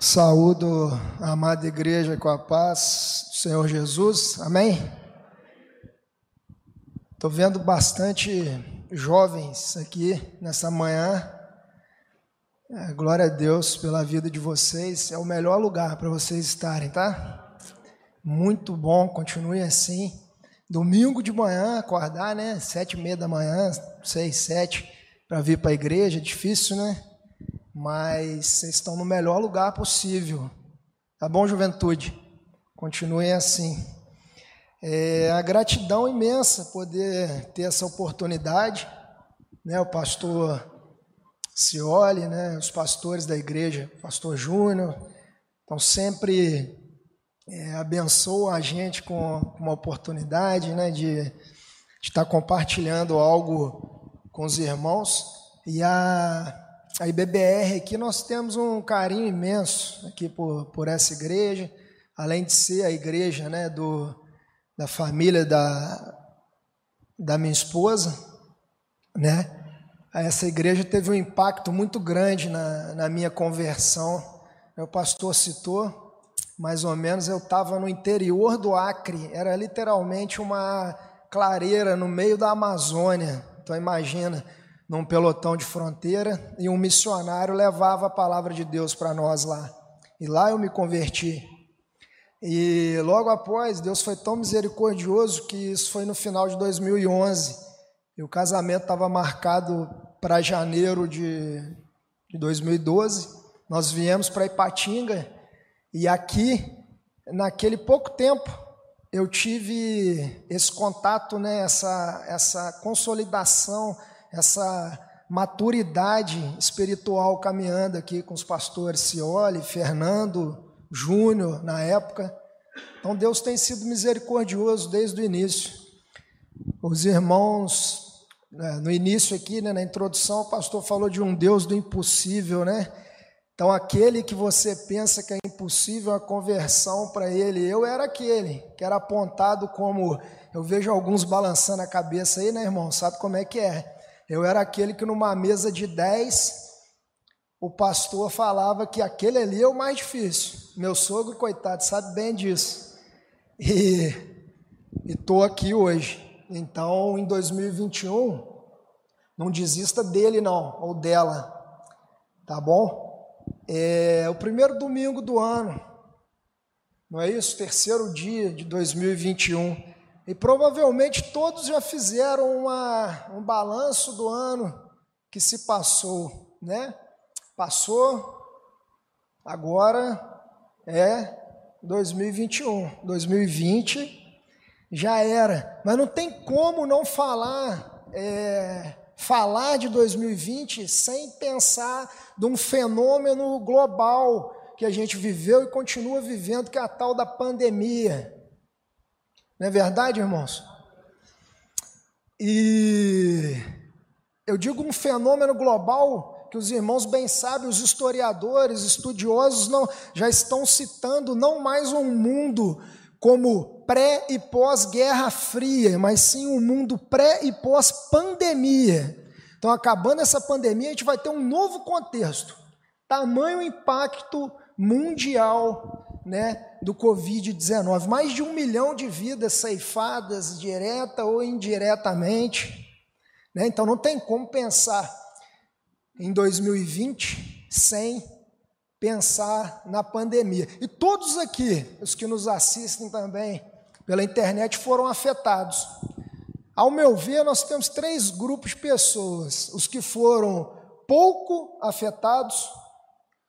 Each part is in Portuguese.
Saúdo a amada igreja com a paz do Senhor Jesus, amém? Estou vendo bastante jovens aqui nessa manhã. É, glória a Deus pela vida de vocês. É o melhor lugar para vocês estarem, tá? Muito bom, continue assim. Domingo de manhã, acordar, né? Sete e meia da manhã, seis, sete, para vir para a igreja. Difícil, né? Mas vocês estão no melhor lugar possível. Tá bom, juventude? Continuem assim. É a gratidão imensa poder ter essa oportunidade, né? O pastor Cioli, né? Os pastores da igreja, pastor Júnior, estão sempre é, abençoam a gente com uma oportunidade, né? De, de estar compartilhando algo com os irmãos e a a IBBR aqui nós temos um carinho imenso aqui por, por essa igreja, além de ser a igreja né, do, da família da, da minha esposa, né? Essa igreja teve um impacto muito grande na, na minha conversão. O pastor citou, mais ou menos, eu estava no interior do Acre, era literalmente uma clareira no meio da Amazônia. Então imagina, num pelotão de fronteira e um missionário levava a palavra de Deus para nós lá. E lá eu me converti. E logo após, Deus foi tão misericordioso que isso foi no final de 2011. E o casamento estava marcado para janeiro de, de 2012. Nós viemos para Ipatinga e aqui, naquele pouco tempo, eu tive esse contato, né, essa, essa consolidação essa maturidade espiritual caminhando aqui com os pastores Cioli, Fernando, Júnior, na época. Então Deus tem sido misericordioso desde o início. Os irmãos, né, no início aqui, né, na introdução, o pastor falou de um Deus do impossível, né? Então, aquele que você pensa que é impossível a conversão para ele, eu era aquele que era apontado como. Eu vejo alguns balançando a cabeça aí, né, irmão? Sabe como é que é? Eu era aquele que numa mesa de dez, o pastor falava que aquele ali é o mais difícil. Meu sogro, coitado, sabe bem disso. E estou aqui hoje. Então, em 2021, não desista dele não, ou dela, tá bom? É o primeiro domingo do ano, não é isso? Terceiro dia de 2021. E provavelmente todos já fizeram uma, um balanço do ano que se passou, né? Passou, agora é 2021. 2020 já era. Mas não tem como não falar, é, falar de 2020 sem pensar de um fenômeno global que a gente viveu e continua vivendo, que é a tal da pandemia. Não é verdade, irmãos? E eu digo um fenômeno global que os irmãos bem sabem, os historiadores, estudiosos não, já estão citando não mais um mundo como pré e pós-guerra fria, mas sim um mundo pré e pós-pandemia. Então, acabando essa pandemia, a gente vai ter um novo contexto. Tamanho impacto mundial né, do Covid-19. Mais de um milhão de vidas ceifadas, direta ou indiretamente. Né? Então não tem como pensar em 2020 sem pensar na pandemia. E todos aqui, os que nos assistem também pela internet, foram afetados. Ao meu ver, nós temos três grupos de pessoas: os que foram pouco afetados,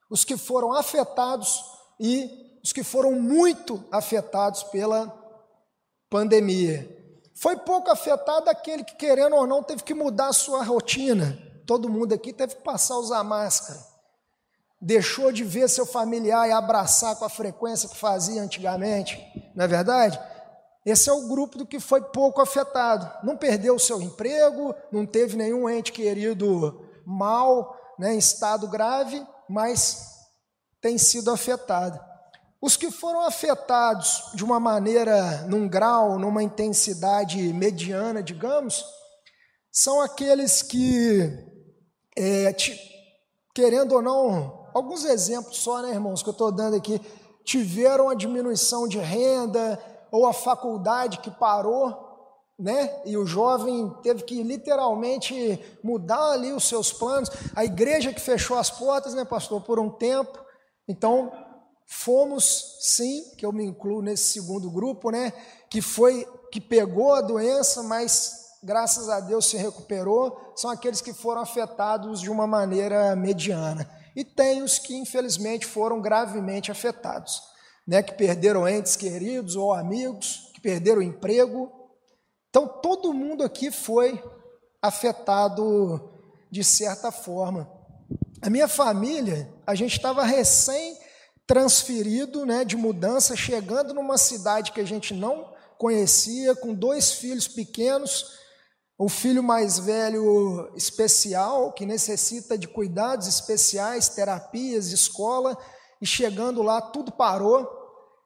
os que foram afetados e os que foram muito afetados pela pandemia. Foi pouco afetado aquele que, querendo ou não, teve que mudar a sua rotina. Todo mundo aqui teve que passar a usar máscara. Deixou de ver seu familiar e abraçar com a frequência que fazia antigamente, não é verdade? Esse é o grupo do que foi pouco afetado. Não perdeu o seu emprego, não teve nenhum ente querido mal, né, em estado grave, mas tem sido afetado. Os que foram afetados de uma maneira, num grau, numa intensidade mediana, digamos, são aqueles que, é, te, querendo ou não, alguns exemplos só, né, irmãos, que eu estou dando aqui, tiveram a diminuição de renda ou a faculdade que parou, né? E o jovem teve que literalmente mudar ali os seus planos. A igreja que fechou as portas, né, pastor, por um tempo. Então, fomos sim, que eu me incluo nesse segundo grupo, né, que foi que pegou a doença, mas graças a Deus se recuperou, são aqueles que foram afetados de uma maneira mediana. E tem os que infelizmente foram gravemente afetados, né, que perderam entes queridos ou amigos, que perderam emprego. Então todo mundo aqui foi afetado de certa forma. A minha família, a gente estava recém transferido, né, de mudança, chegando numa cidade que a gente não conhecia, com dois filhos pequenos, o filho mais velho especial, que necessita de cuidados especiais, terapias, escola, e chegando lá tudo parou.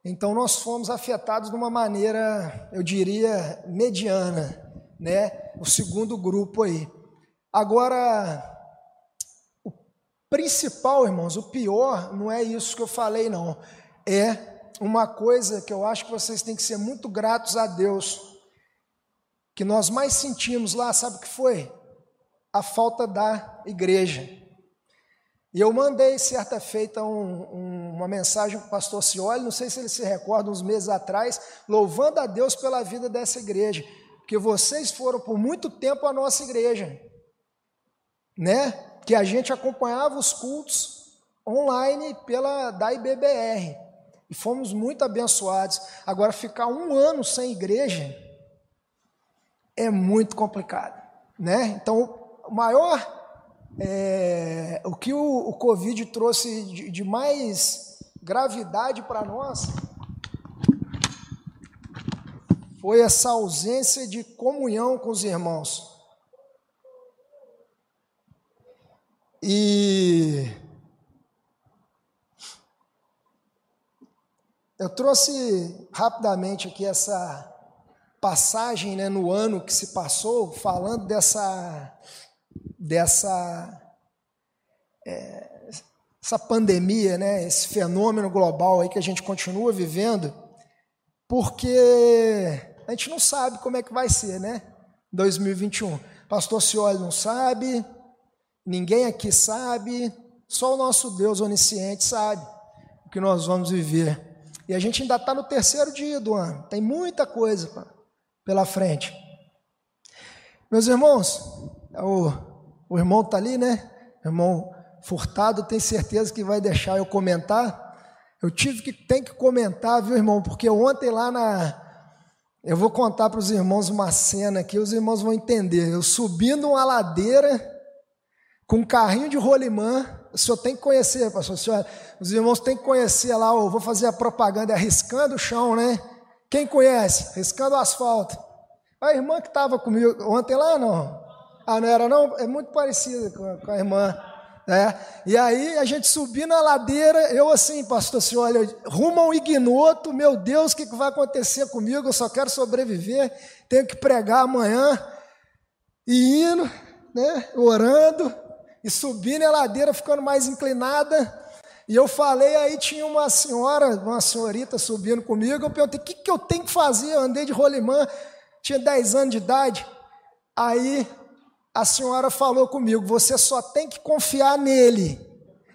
Então nós fomos afetados de uma maneira, eu diria, mediana, né? O segundo grupo aí. Agora, principal, irmãos, o pior não é isso que eu falei, não. É uma coisa que eu acho que vocês têm que ser muito gratos a Deus que nós mais sentimos lá, sabe o que foi? A falta da igreja. E eu mandei certa feita um, um, uma mensagem para o pastor Cioli, não sei se ele se recorda, uns meses atrás, louvando a Deus pela vida dessa igreja, porque vocês foram por muito tempo a nossa igreja, né? Que a gente acompanhava os cultos online pela da IBBR e fomos muito abençoados. Agora ficar um ano sem igreja é muito complicado, né? Então, o maior, é, o que o, o, Covid trouxe de, de mais gravidade para nós foi essa ausência de comunhão com os irmãos. E eu trouxe rapidamente aqui essa passagem né, no ano que se passou, falando dessa, dessa é, essa pandemia, né, esse fenômeno global aí que a gente continua vivendo, porque a gente não sabe como é que vai ser, né? 2021. Pastor Cioli não sabe, ninguém aqui sabe, só o nosso Deus onisciente sabe o que nós vamos viver. E a gente ainda está no terceiro dia do ano, tem muita coisa pela frente. Meus irmãos, o, o irmão está ali, né? O irmão Furtado, tem certeza que vai deixar eu comentar. Eu tive que tem que comentar, viu, irmão? Porque ontem lá na. Eu vou contar para os irmãos uma cena aqui, os irmãos vão entender. Eu subindo uma ladeira com um carrinho de rolimã. O senhor tem que conhecer, pastor. Senhor, os irmãos têm que conhecer lá, eu vou fazer a propaganda arriscando o chão, né? Quem conhece? Riscando o asfalto. A irmã que estava comigo ontem lá, não? Ah, não era não? É muito parecida com, a irmã. Né? E aí a gente subindo na ladeira, eu assim, pastor, assim, olha, rumo a um ignoto, meu Deus, o que, que vai acontecer comigo? Eu só quero sobreviver, tenho que pregar amanhã. E indo, né, orando, e subindo a ladeira, ficando mais inclinada, e eu falei, aí tinha uma senhora, uma senhorita subindo comigo, eu perguntei, o que, que eu tenho que fazer? Eu andei de rolimã, tinha 10 anos de idade. Aí a senhora falou comigo, você só tem que confiar nele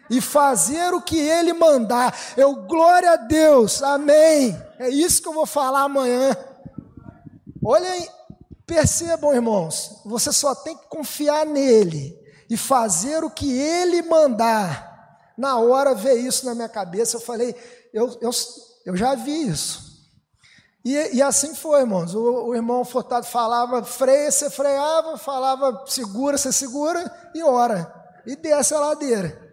e fazer o que ele mandar. Eu, glória a Deus, amém. É isso que eu vou falar amanhã. Olhem, percebam, irmãos, você só tem que confiar nele e fazer o que ele mandar. Na hora veio isso na minha cabeça, eu falei, eu, eu, eu já vi isso. E, e assim foi, irmãos. O, o, irmão Furtado falava freia, você freava, falava segura, você segura e ora. E desce a ladeira.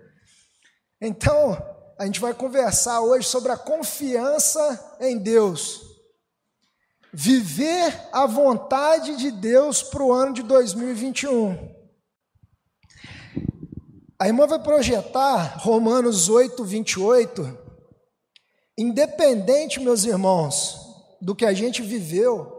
Então, a gente vai conversar hoje sobre a confiança em Deus. Viver a vontade de Deus para o ano de 2021. A irmã vai projetar Romanos 8, 28. Independente, meus irmãos, do que a gente viveu,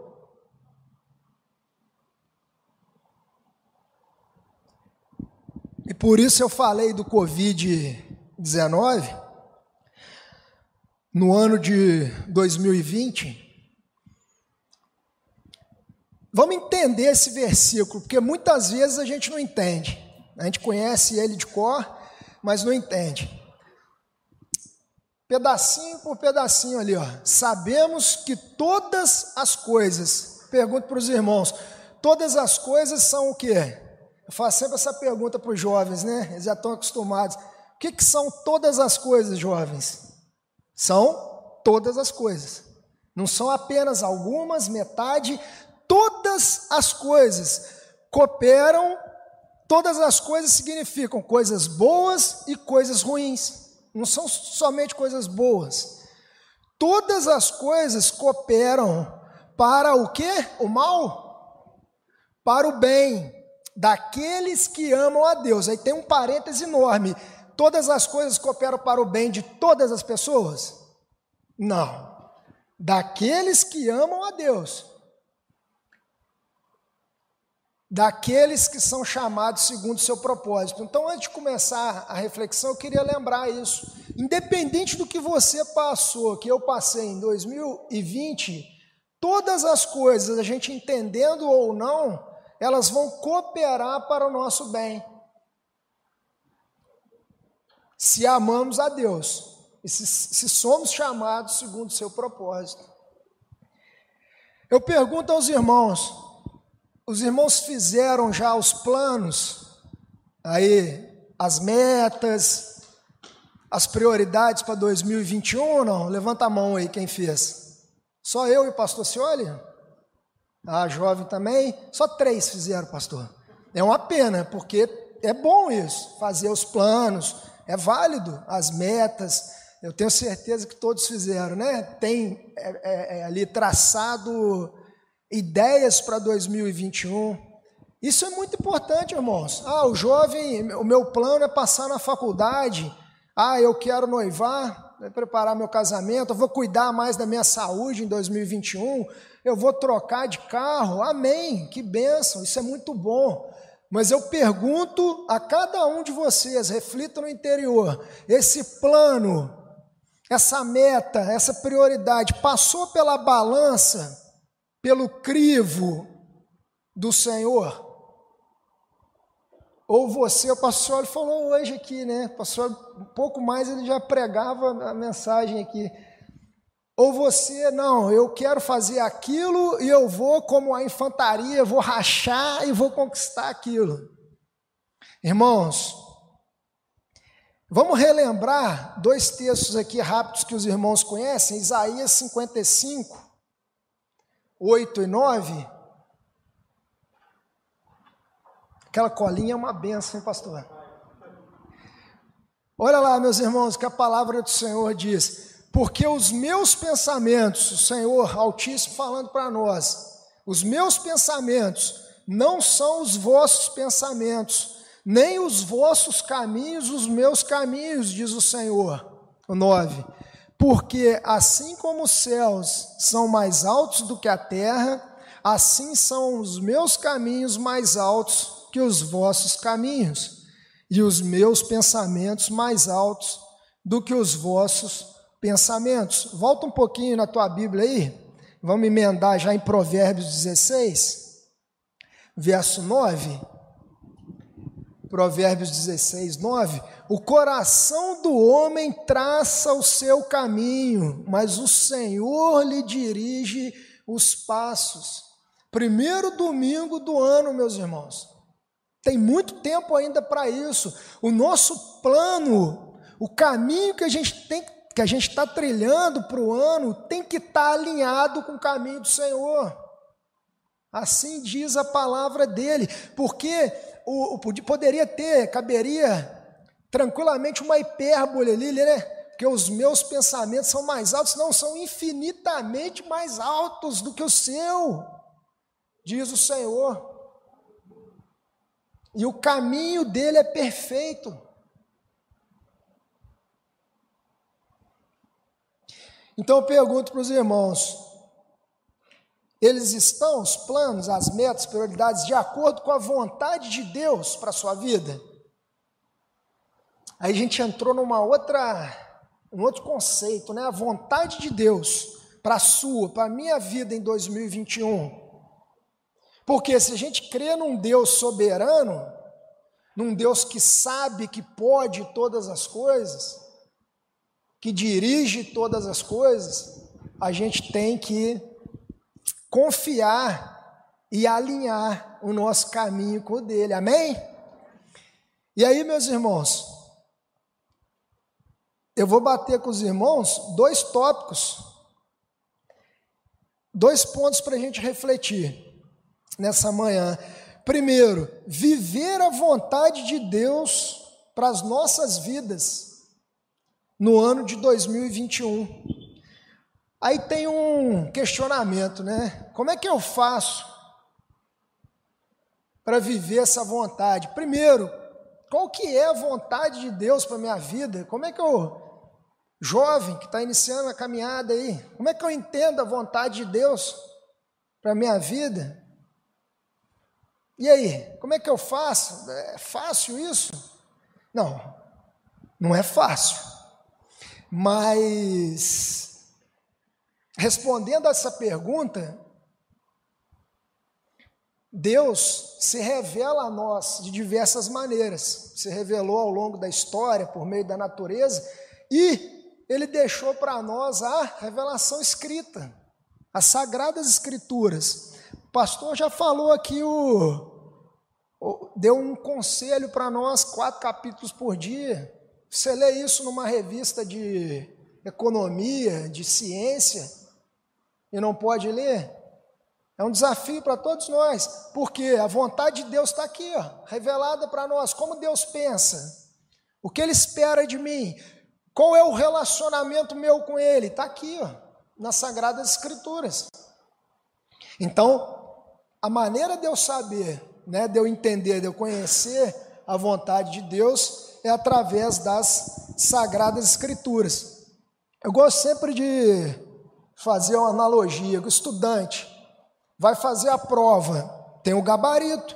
e por isso eu falei do Covid 19, no ano de 2020, vamos entender esse versículo, porque muitas vezes a gente não entende. A gente conhece ele de cor, mas não entende. Pedacinho por pedacinho ali, ó. Sabemos que todas as coisas, pergunto para os irmãos, todas as coisas são o quê? Eu faço sempre essa pergunta para os jovens, né? Eles já estão acostumados. O que, que são todas as coisas, jovens? São todas as coisas. Não são apenas algumas, metade. Todas as coisas cooperam. Todas as coisas significam coisas boas e coisas ruins. Não são somente coisas boas. Todas as coisas cooperam para o que? O mal? Para o bem daqueles que amam a Deus. Aí tem um parêntese enorme. Todas as coisas cooperam para o bem de todas as pessoas? Não. Daqueles que amam a Deus. Daqueles que são chamados segundo o seu propósito. Então, antes de começar a reflexão, eu queria lembrar isso. Independente do que você passou, que eu passei em 2020, todas as coisas, a gente entendendo ou não, elas vão cooperar para o nosso bem. Se amamos a Deus e se, se somos chamados segundo o seu propósito. Eu pergunto aos irmãos: os irmãos fizeram já os planos, aí, as metas, as prioridades para 2021 ou não? Levanta a mão aí quem fez. Só eu e o pastor Cioli? A jovem também, só três fizeram, pastor. É uma pena, porque é bom isso, fazer os planos, é válido, as metas, eu tenho certeza que todos fizeram, né? Tem é, é, é ali traçado ideias para 2021. Isso é muito importante, irmãos. Ah, o jovem, o meu plano é passar na faculdade. Ah, eu quero noivar, preparar meu casamento, eu vou cuidar mais da minha saúde em 2021 eu vou trocar de carro, amém, que bênção, isso é muito bom. Mas eu pergunto a cada um de vocês, reflita no interior, esse plano, essa meta, essa prioridade passou pela balança, pelo crivo do Senhor? Ou você, o pastor falou hoje aqui, né? O pastor, um pouco mais ele já pregava a mensagem aqui. Ou você, não, eu quero fazer aquilo e eu vou, como a infantaria, vou rachar e vou conquistar aquilo. Irmãos, vamos relembrar dois textos aqui rápidos que os irmãos conhecem: Isaías 55, 8 e 9. Aquela colinha é uma benção, hein, pastor? Olha lá, meus irmãos, que a palavra do Senhor diz: porque os meus pensamentos, o Senhor Altíssimo falando para nós, os meus pensamentos não são os vossos pensamentos, nem os vossos caminhos, os meus caminhos, diz o Senhor. O 9. Porque assim como os céus são mais altos do que a terra, assim são os meus caminhos mais altos que os vossos caminhos, e os meus pensamentos mais altos do que os vossos pensamentos. Volta um pouquinho na tua Bíblia aí, vamos emendar já em Provérbios 16, verso 9. Provérbios 16, 9. O coração do homem traça o seu caminho, mas o Senhor lhe dirige os passos. Primeiro domingo do ano, meus irmãos. Tem muito tempo ainda para isso. O nosso plano, o caminho que a gente tem que a gente está trilhando para o ano tem que estar tá alinhado com o caminho do Senhor. Assim diz a palavra dele, porque o, o, poderia ter, caberia tranquilamente uma hipérbole ali, né? Porque os meus pensamentos são mais altos, não, são infinitamente mais altos do que o seu, diz o Senhor. E o caminho dele é perfeito. Então eu pergunto para os irmãos: eles estão, os planos, as metas, prioridades, de acordo com a vontade de Deus para a sua vida? Aí a gente entrou numa outra, um outro conceito, né? A vontade de Deus para a sua, para a minha vida em 2021. Porque se a gente crê num Deus soberano, num Deus que sabe que pode todas as coisas, que dirige todas as coisas, a gente tem que confiar e alinhar o nosso caminho com o dele. Amém? E aí, meus irmãos, eu vou bater com os irmãos dois tópicos, dois pontos para a gente refletir nessa manhã. Primeiro, viver a vontade de Deus para as nossas vidas no ano de 2021. Aí tem um questionamento, né? Como é que eu faço para viver essa vontade? Primeiro, qual que é a vontade de Deus para minha vida? Como é que eu, jovem que está iniciando a caminhada aí, como é que eu entendo a vontade de Deus para minha vida? E aí, como é que eu faço? É fácil isso? Não, não é fácil. Mas, respondendo a essa pergunta, Deus se revela a nós de diversas maneiras. Se revelou ao longo da história, por meio da natureza, e Ele deixou para nós a revelação escrita, as sagradas escrituras pastor já falou aqui o, o deu um conselho para nós, quatro capítulos por dia. Você lê isso numa revista de economia, de ciência, e não pode ler? É um desafio para todos nós, porque a vontade de Deus está aqui, ó, revelada para nós. Como Deus pensa, o que Ele espera de mim, qual é o relacionamento meu com Ele, está aqui, ó, nas Sagradas Escrituras. Então, a maneira de eu saber, né, de eu entender, de eu conhecer a vontade de Deus é através das sagradas escrituras. Eu gosto sempre de fazer uma analogia. O estudante vai fazer a prova, tem um gabarito.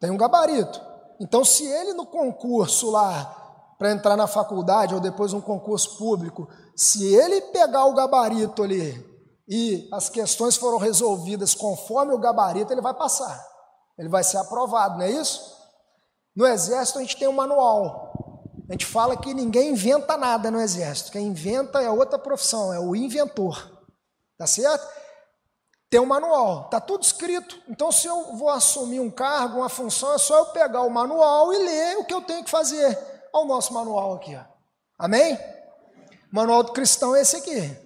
Tem um gabarito. Então, se ele no concurso lá, para entrar na faculdade ou depois um concurso público, se ele pegar o gabarito ali e as questões foram resolvidas conforme o gabarito, ele vai passar. Ele vai ser aprovado, não é isso? No exército a gente tem um manual. A gente fala que ninguém inventa nada no exército. Quem inventa é outra profissão, é o inventor. Tá certo? Tem um manual, tá tudo escrito. Então, se eu vou assumir um cargo, uma função, é só eu pegar o manual e ler o que eu tenho que fazer. Olha o nosso manual aqui. Ó. Amém? Manual do cristão é esse aqui.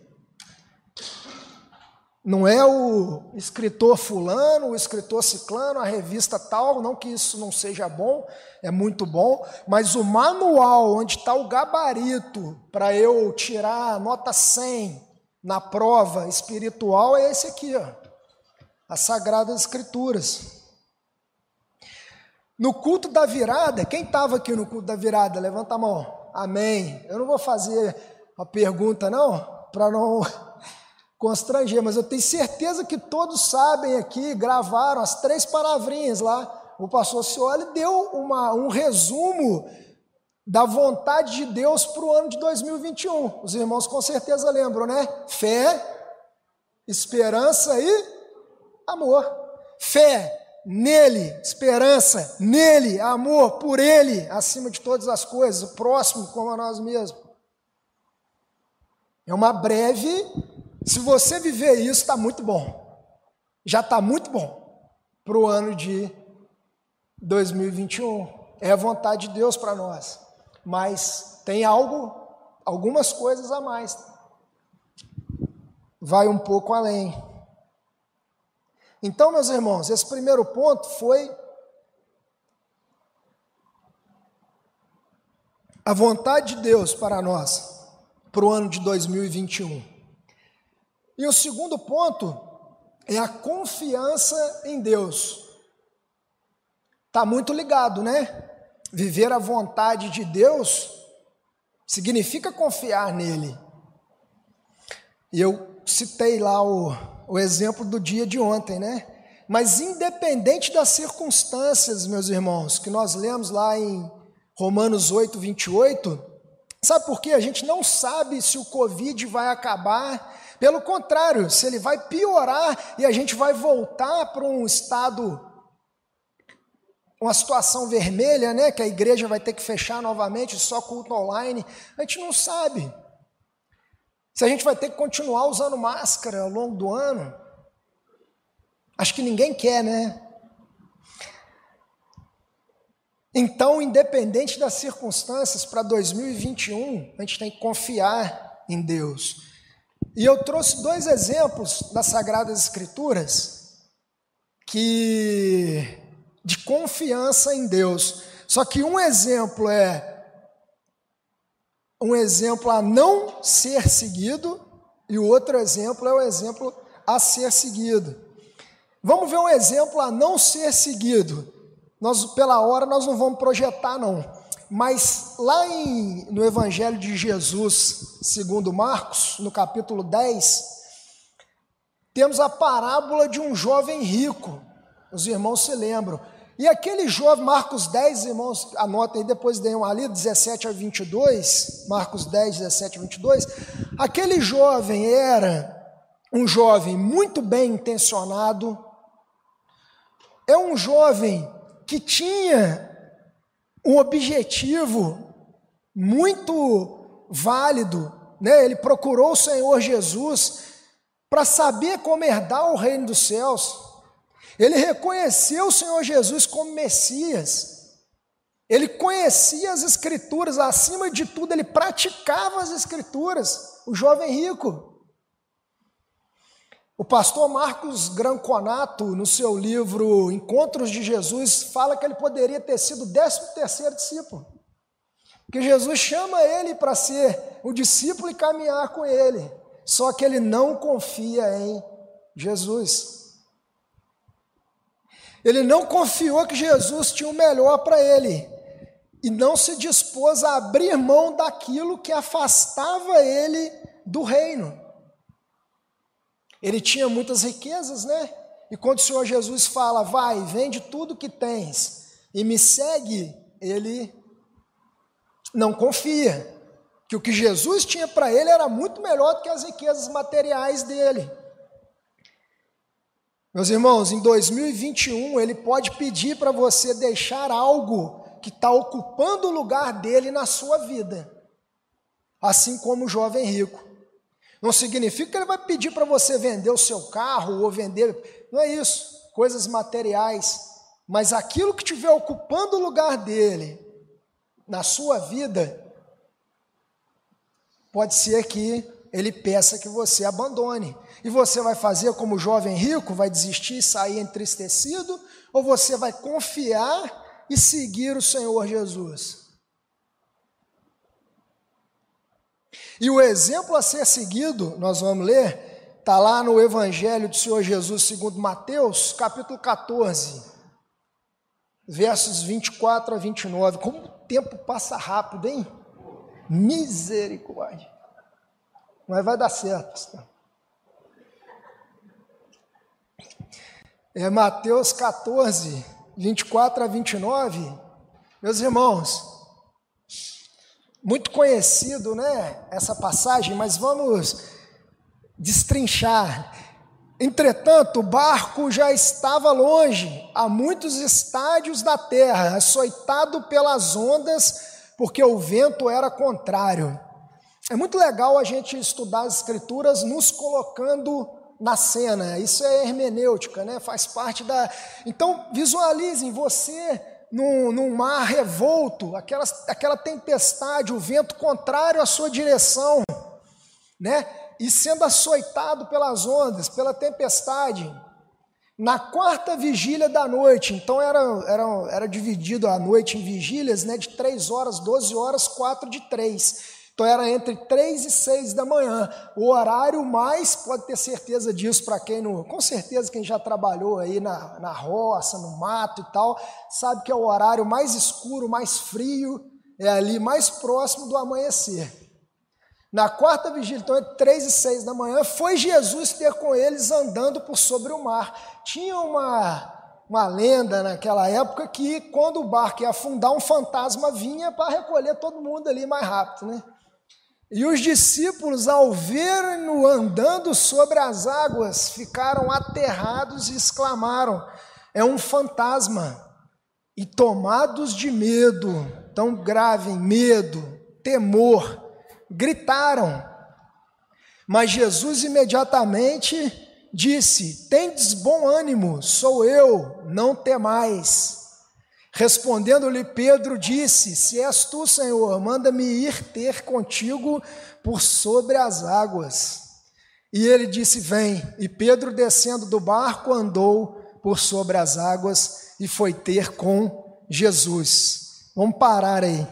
Não é o escritor fulano, o escritor ciclano, a revista tal, não que isso não seja bom, é muito bom, mas o manual onde está o gabarito para eu tirar a nota 100 na prova espiritual é esse aqui, ó, as Sagradas Escrituras. No culto da virada, quem estava aqui no culto da virada? Levanta a mão. Amém. Eu não vou fazer a pergunta, não, para não constranger, mas eu tenho certeza que todos sabem aqui, gravaram as três palavrinhas lá. O pastor Cioli deu uma, um resumo da vontade de Deus para o ano de 2021. Os irmãos com certeza lembram, né? Fé, esperança e amor. Fé nele, esperança nele, amor por ele, acima de todas as coisas, o próximo como a nós mesmos. É uma breve se você viver isso, está muito bom. Já está muito bom para o ano de 2021. É a vontade de Deus para nós. Mas tem algo, algumas coisas a mais. Vai um pouco além. Então, meus irmãos, esse primeiro ponto foi a vontade de Deus para nós, para o ano de 2021. E o segundo ponto é a confiança em Deus. Está muito ligado, né? Viver a vontade de Deus significa confiar nele. E eu citei lá o, o exemplo do dia de ontem, né? Mas independente das circunstâncias, meus irmãos, que nós lemos lá em Romanos 8, 28. Sabe por quê? A gente não sabe se o Covid vai acabar. Pelo contrário, se ele vai piorar e a gente vai voltar para um estado, uma situação vermelha, né? Que a igreja vai ter que fechar novamente, só culto online. A gente não sabe. Se a gente vai ter que continuar usando máscara ao longo do ano. Acho que ninguém quer, né? Então, independente das circunstâncias, para 2021, a gente tem que confiar em Deus. E eu trouxe dois exemplos das Sagradas Escrituras que de confiança em Deus. Só que um exemplo é um exemplo a não ser seguido e o outro exemplo é o exemplo a ser seguido. Vamos ver um exemplo a não ser seguido. Nós, pela hora, nós não vamos projetar, não. Mas lá em, no Evangelho de Jesus, segundo Marcos, no capítulo 10, temos a parábola de um jovem rico. Os irmãos se lembram. E aquele jovem, Marcos 10, irmãos, anotem aí, depois deem uma ali, 17 a 22, Marcos 10, 17 a 22. Aquele jovem era um jovem muito bem intencionado, é um jovem que tinha um objetivo muito válido, né? Ele procurou o Senhor Jesus para saber como herdar o reino dos céus. Ele reconheceu o Senhor Jesus como Messias. Ele conhecia as Escrituras, acima de tudo, ele praticava as Escrituras. O jovem rico. O pastor Marcos Granconato, no seu livro Encontros de Jesus, fala que ele poderia ter sido o décimo terceiro discípulo. Que Jesus chama ele para ser o discípulo e caminhar com ele. Só que ele não confia em Jesus. Ele não confiou que Jesus tinha o melhor para ele e não se dispôs a abrir mão daquilo que afastava ele do reino. Ele tinha muitas riquezas, né? E quando o Senhor Jesus fala, vai, vende tudo que tens e me segue, ele não confia. Que o que Jesus tinha para ele era muito melhor do que as riquezas materiais dele. Meus irmãos, em 2021 ele pode pedir para você deixar algo que está ocupando o lugar dele na sua vida, assim como o jovem rico. Não significa que ele vai pedir para você vender o seu carro ou vender. Não é isso. Coisas materiais. Mas aquilo que estiver ocupando o lugar dele na sua vida, pode ser que ele peça que você abandone. E você vai fazer como o jovem rico, vai desistir e sair entristecido, ou você vai confiar e seguir o Senhor Jesus? E o exemplo a ser seguido, nós vamos ler, está lá no Evangelho do Senhor Jesus segundo Mateus, capítulo 14, versos 24 a 29. Como o tempo passa rápido, hein? Misericórdia. Mas vai dar certo. É Mateus 14, 24 a 29. Meus irmãos, muito conhecido, né, essa passagem, mas vamos destrinchar. Entretanto, o barco já estava longe, a muitos estádios da terra, açoitado pelas ondas, porque o vento era contrário. É muito legal a gente estudar as escrituras nos colocando na cena. Isso é hermenêutica, né? Faz parte da. Então, visualizem você num, num mar revolto, aquela, aquela tempestade, o vento contrário à sua direção, né? E sendo açoitado pelas ondas, pela tempestade. Na quarta vigília da noite, então era, era, era dividido a noite em vigílias, né, de três horas, 12 horas, quatro de três. Então era entre 3 e 6 da manhã. O horário mais, pode ter certeza disso para quem não. Com certeza quem já trabalhou aí na, na roça, no mato e tal, sabe que é o horário mais escuro, mais frio, é ali mais próximo do amanhecer. Na quarta vigília, então entre 3 e 6 da manhã, foi Jesus ter com eles andando por sobre o mar. Tinha uma, uma lenda naquela época que quando o barco ia afundar, um fantasma vinha para recolher todo mundo ali mais rápido, né? E os discípulos, ao verem-no andando sobre as águas, ficaram aterrados e exclamaram: É um fantasma! E tomados de medo, tão grave, medo, temor, gritaram. Mas Jesus imediatamente disse: Tendes bom ânimo, sou eu, não temais. Respondendo-lhe Pedro, disse: Se és tu, Senhor, manda-me ir ter contigo por sobre as águas. E ele disse: Vem. E Pedro, descendo do barco, andou por sobre as águas e foi ter com Jesus. Vamos parar aí.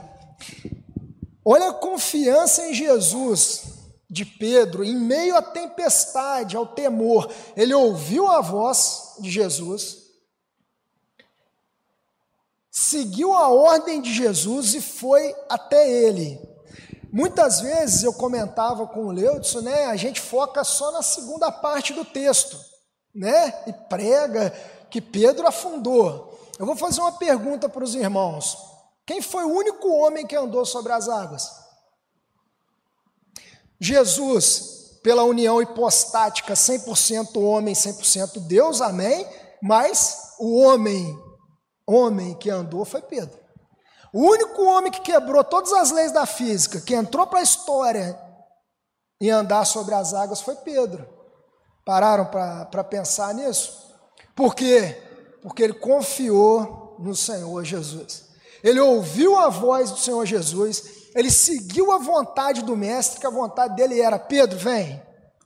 Olha a confiança em Jesus de Pedro, em meio à tempestade, ao temor. Ele ouviu a voz de Jesus seguiu a ordem de Jesus e foi até ele. Muitas vezes eu comentava com o Leudson, né, a gente foca só na segunda parte do texto, né, e prega que Pedro afundou. Eu vou fazer uma pergunta para os irmãos. Quem foi o único homem que andou sobre as águas? Jesus, pela união hipostática, 100% homem, 100% Deus, amém? Mas o homem homem que andou foi Pedro. O único homem que quebrou todas as leis da física, que entrou para a história em andar sobre as águas, foi Pedro. Pararam para pensar nisso? Por quê? Porque ele confiou no Senhor Jesus. Ele ouviu a voz do Senhor Jesus, ele seguiu a vontade do Mestre, que a vontade dele era: Pedro, vem,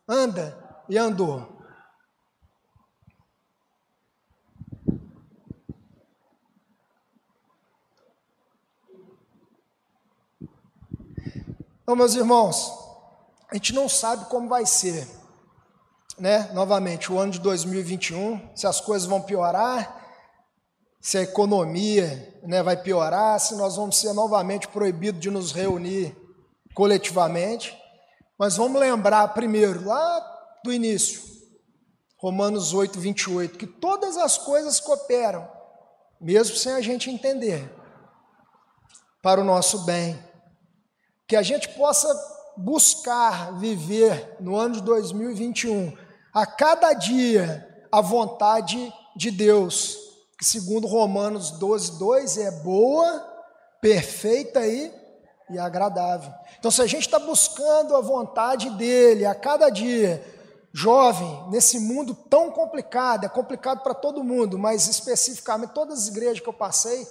anda, e andou. Então, meus irmãos, a gente não sabe como vai ser, né? Novamente, o ano de 2021, se as coisas vão piorar, se a economia né, vai piorar, se nós vamos ser novamente proibidos de nos reunir coletivamente. Mas vamos lembrar primeiro, lá do início, Romanos 8, 28, que todas as coisas cooperam, mesmo sem a gente entender, para o nosso bem que a gente possa buscar viver no ano de 2021, a cada dia, a vontade de Deus, que segundo Romanos 12, 2 é boa, perfeita e, e agradável. Então, se a gente está buscando a vontade dele a cada dia, jovem, nesse mundo tão complicado, é complicado para todo mundo, mas especificamente todas as igrejas que eu passei,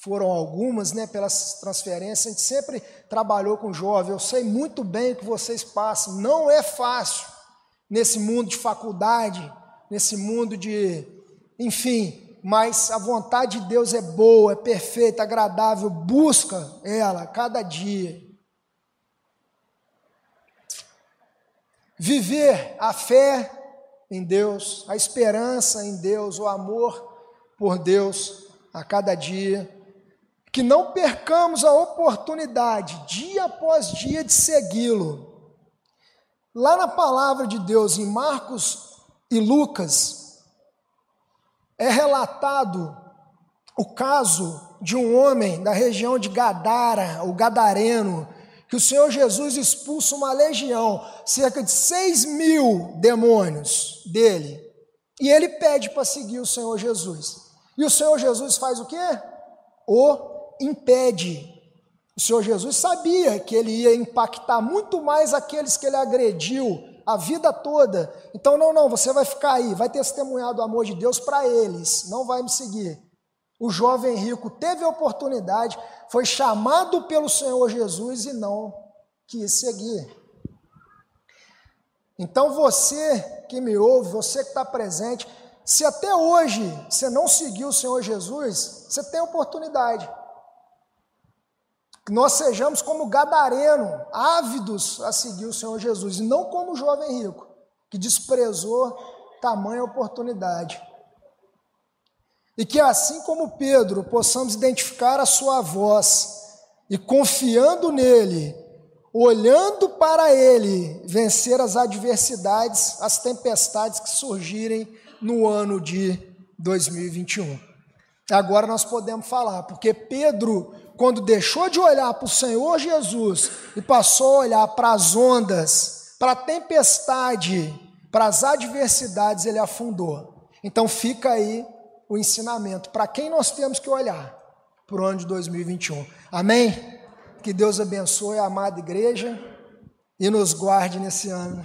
foram algumas, né, pelas transferências, a gente sempre trabalhou com jovem, eu sei muito bem o que vocês passam, não é fácil nesse mundo de faculdade, nesse mundo de, enfim, mas a vontade de Deus é boa, é perfeita, agradável, busca ela cada dia. Viver a fé em Deus, a esperança em Deus, o amor por Deus a cada dia que não percamos a oportunidade, dia após dia, de segui-lo. Lá na palavra de Deus, em Marcos e Lucas, é relatado o caso de um homem da região de Gadara, o Gadareno, que o Senhor Jesus expulsa uma legião, cerca de seis mil demônios dele, e ele pede para seguir o Senhor Jesus. E o Senhor Jesus faz o quê? O impede. O Senhor Jesus sabia que ele ia impactar muito mais aqueles que ele agrediu a vida toda. Então, não, não, você vai ficar aí, vai testemunhar do amor de Deus para eles, não vai me seguir. O jovem rico teve a oportunidade, foi chamado pelo Senhor Jesus e não quis seguir. Então, você que me ouve, você que está presente, se até hoje você não seguiu o Senhor Jesus, você tem oportunidade que nós sejamos como gadareno, ávidos a seguir o Senhor Jesus, e não como o jovem rico, que desprezou tamanha oportunidade. E que assim como Pedro, possamos identificar a sua voz e confiando nele, olhando para ele, vencer as adversidades, as tempestades que surgirem no ano de 2021. Agora nós podemos falar, porque Pedro, quando deixou de olhar para o Senhor Jesus e passou a olhar para as ondas, para a tempestade, para as adversidades, ele afundou. Então fica aí o ensinamento para quem nós temos que olhar para o ano de 2021. Amém? Que Deus abençoe a amada igreja e nos guarde nesse ano.